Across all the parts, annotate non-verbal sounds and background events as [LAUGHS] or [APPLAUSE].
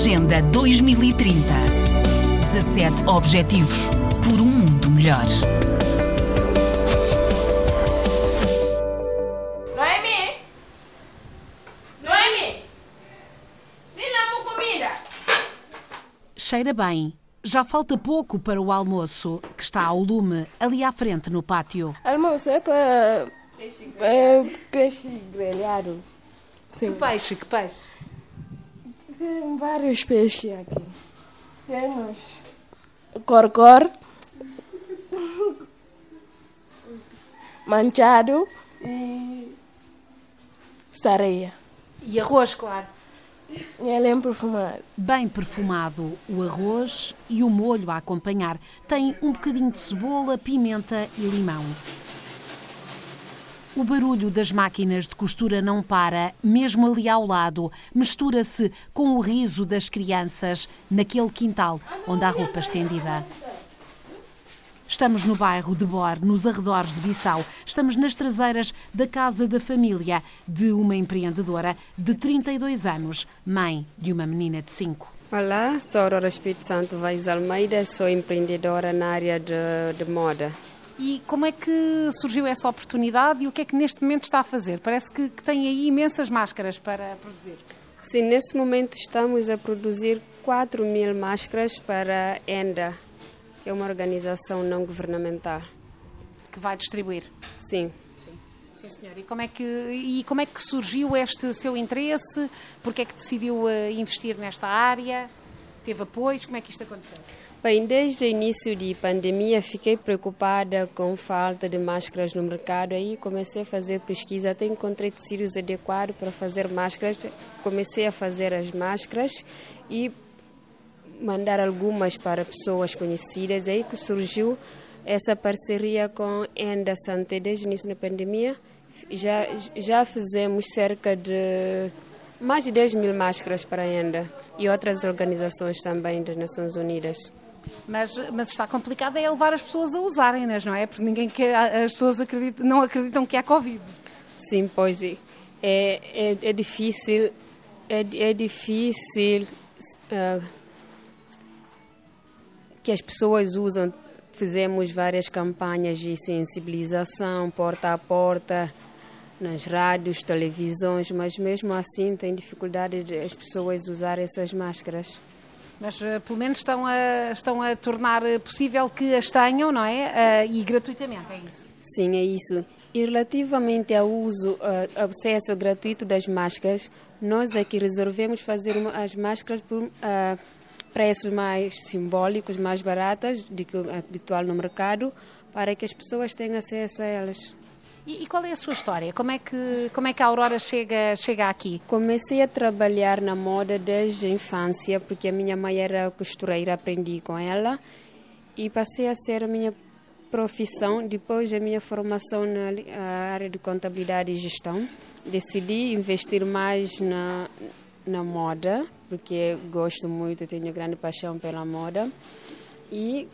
Agenda 2030. 17 Objetivos por um mundo melhor. Noemi? Noemi? Vem lá com comida. Cheira bem. Já falta pouco para o almoço, que está ao lume, ali à frente no pátio. Almoço é para é, peixe grelhado. Sim. peixe, que peixe? Tem vários peixes aqui. Temos corcor, [LAUGHS] manchado e sareia. E arroz, claro. Ele é perfumado. Bem perfumado o arroz e o molho a acompanhar. Tem um bocadinho de cebola, pimenta e limão. O barulho das máquinas de costura não para, mesmo ali ao lado. Mistura-se com o riso das crianças naquele quintal onde há roupa estendida. Estamos no bairro de Bor, nos arredores de Bissau. Estamos nas traseiras da casa da família de uma empreendedora de 32 anos, mãe de uma menina de 5. Olá, sou Aurora Espírito Santo Vaz Almeida, sou empreendedora na área de, de moda. E como é que surgiu essa oportunidade e o que é que neste momento está a fazer? Parece que, que tem aí imensas máscaras para produzir. Sim, nesse momento estamos a produzir 4 mil máscaras para a ENDA, que é uma organização não governamental. Que vai distribuir. Sim. Sim, sim senhor. E como, é que, e como é que surgiu este seu interesse? Porquê é que decidiu uh, investir nesta área? Teve apoios? Como é que isto aconteceu? Bem, desde o início da pandemia fiquei preocupada com falta de máscaras no mercado. Aí comecei a fazer pesquisa, até encontrei tecidos adequados para fazer máscaras. Comecei a fazer as máscaras e mandar algumas para pessoas conhecidas. Aí que surgiu essa parceria com Enda Santé desde o início da pandemia. Já, já fizemos cerca de mais de 10 mil máscaras para a Enda e outras organizações também das Nações Unidas. Mas, mas está complicado é levar as pessoas a usarem-nas, não é? Porque ninguém quer, as pessoas acreditam, não acreditam que há Covid. Sim, pois é. É, é difícil, é, é difícil uh, que as pessoas usam. Fizemos várias campanhas de sensibilização, porta a porta, nas rádios, televisões, mas mesmo assim tem dificuldade de as pessoas usarem essas máscaras. Mas uh, pelo menos estão a, estão a tornar possível que as tenham, não é? Uh, e gratuitamente, é isso? Sim, é isso. E relativamente ao uso, uh, acesso gratuito das máscaras, nós aqui resolvemos fazer as máscaras por preços mais simbólicos, mais baratas do que o habitual no mercado, para que as pessoas tenham acesso a elas. E, e, qual é a sua história? Como é que, como é que a Aurora chega, chega aqui? Comecei a trabalhar na moda desde a infância, porque a minha mãe era costureira, aprendi com ela e passei a ser a minha profissão depois da minha formação na área de contabilidade e gestão. Decidi investir mais na, na moda, porque gosto muito, tenho grande paixão pela moda. E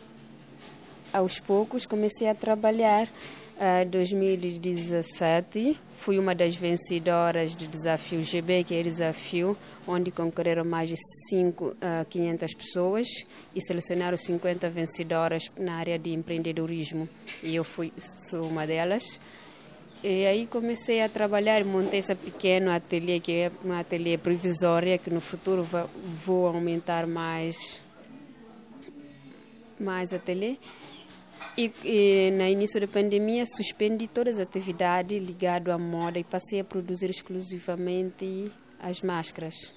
aos poucos comecei a trabalhar Uh, 2017 fui uma das vencedoras do desafio GB, que é o desafio onde concorreram mais de 5, uh, 500 pessoas e selecionaram 50 vencedoras na área de empreendedorismo. E eu fui sou uma delas. E aí comecei a trabalhar, montei esse pequeno ateliê, que é um ateliê provisório, que no futuro vou aumentar mais, mais ateliê. E, e, no início da pandemia suspendi todas as atividades ligadas à moda e passei a produzir exclusivamente as máscaras.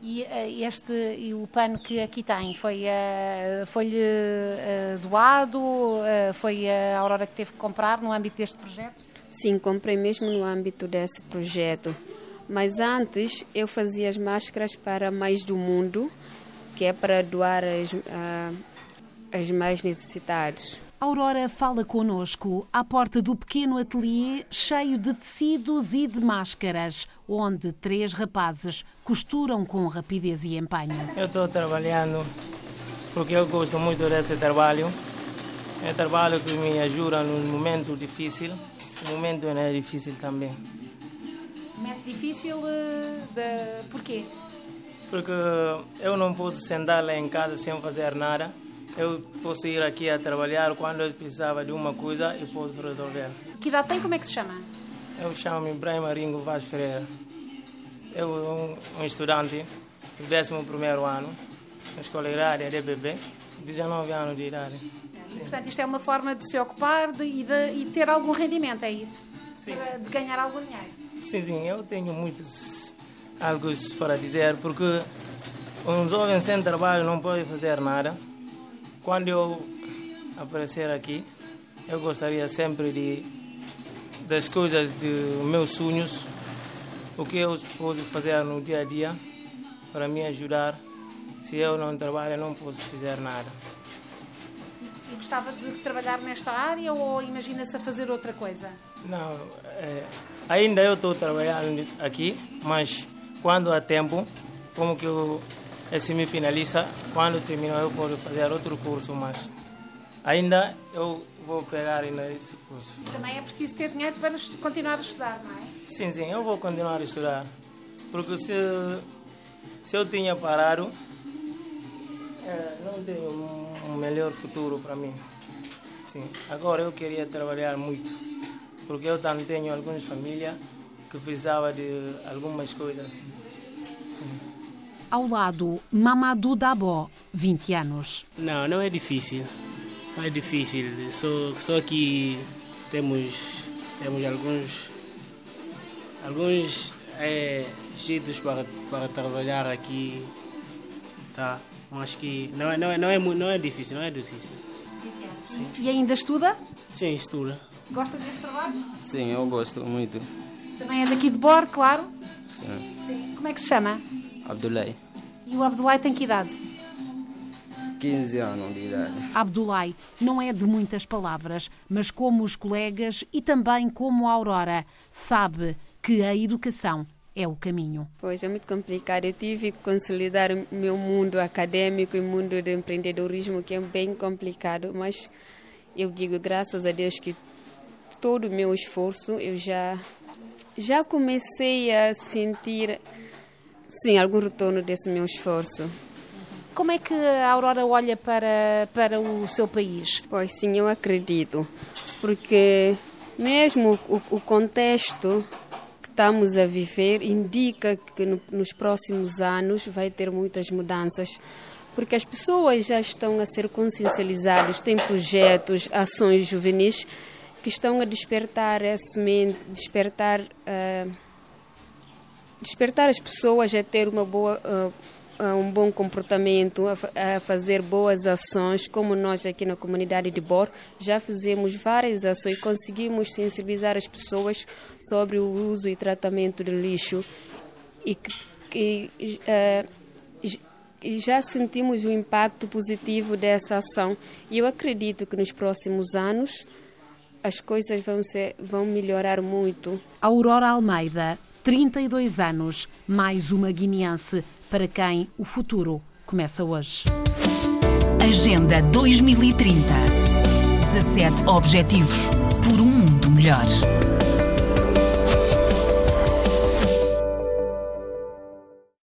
E este e o pano que aqui tem foi uh, foi-lhe uh, doado? Foi a Aurora que teve que comprar no âmbito deste projeto? Sim, comprei mesmo no âmbito desse projeto. Mas antes eu fazia as máscaras para mais do mundo, que é para doar as, as mais necessitados. Aurora fala conosco à porta do pequeno ateliê cheio de tecidos e de máscaras, onde três rapazes costuram com rapidez e empenho. Eu estou trabalhando porque eu gosto muito desse trabalho. É um trabalho que me ajuda num momento difícil. O momento não é difícil também. Momento difícil de... porquê? Porque eu não posso sentar lá em casa sem fazer nada. Eu posso ir aqui a trabalhar quando eu precisava de uma coisa e posso resolver. Que idade tem? Como é que se chama? Eu chamo-me Ibrahim Maringo Vaz Ferreira. Eu sou um, estudante do 11 ano, na escola agrária de bebê, 19 anos de idade. E, portanto, isto é uma forma de se ocupar de, e, de, e ter algum rendimento, é isso? Sim. De ganhar algum dinheiro. Sim, sim, eu tenho muitos algo para dizer, porque um jovem sem trabalho não pode fazer nada. Quando eu aparecer aqui, eu gostaria sempre de das coisas de meus sonhos, o que eu posso fazer no dia a dia para me ajudar. Se eu não trabalho, eu não posso fazer nada. E gostava de trabalhar nesta área ou imagina-se a fazer outra coisa? Não, é, ainda eu estou trabalhando aqui, mas quando há tempo, como que eu é semifinalista, quando terminar eu posso fazer outro curso, mas ainda eu vou pegar ainda esse curso. E também é preciso ter dinheiro para continuar a estudar, não é? Sim, sim, eu vou continuar a estudar, porque se, se eu tinha parado, é, não tenho um, um melhor futuro para mim. Sim, agora eu queria trabalhar muito, porque eu também tenho algumas famílias que precisava de algumas coisas. Sim. Ao lado, Mamadou Dabo, 20 anos. Não, não é difícil. Não é difícil. Só, só que temos, temos alguns, alguns é, jeitos para, para trabalhar aqui. Tá? Acho que não é, não, é, não, é, não é difícil, não é difícil. Sim, E ainda estuda? Sim estuda. Gosta deste trabalho? Sim, eu gosto muito. Também é daqui de Bor, claro. Sim. Sim. Como é que se chama? Abdulai, E o Abdulai tem que idade? 15 anos de idade. Abdulai não é de muitas palavras, mas como os colegas e também como a Aurora, sabe que a educação é o caminho. Pois é muito complicado. Eu tive que consolidar o meu mundo acadêmico e mundo do empreendedorismo, que é bem complicado, mas eu digo graças a Deus que todo o meu esforço eu já já comecei a sentir sim algum retorno desse meu esforço. Como é que a Aurora olha para, para o seu país? Pois sim, eu acredito, porque mesmo o, o contexto que estamos a viver indica que no- nos próximos anos vai ter muitas mudanças, porque as pessoas já estão a ser consciencializadas, têm projetos, ações juvenis que estão a despertar essa mente, despertar ah, despertar as pessoas a ter uma boa, ah, um bom comportamento, a, a fazer boas ações, como nós aqui na comunidade de Bor. Já fizemos várias ações, conseguimos sensibilizar as pessoas sobre o uso e tratamento do lixo. E e já sentimos o impacto positivo dessa ação. E eu acredito que nos próximos anos as coisas vão, ser, vão melhorar muito. Aurora Almeida, 32 anos, mais uma guineense, para quem o futuro começa hoje. Agenda 2030. 17 Objetivos por um mundo melhor.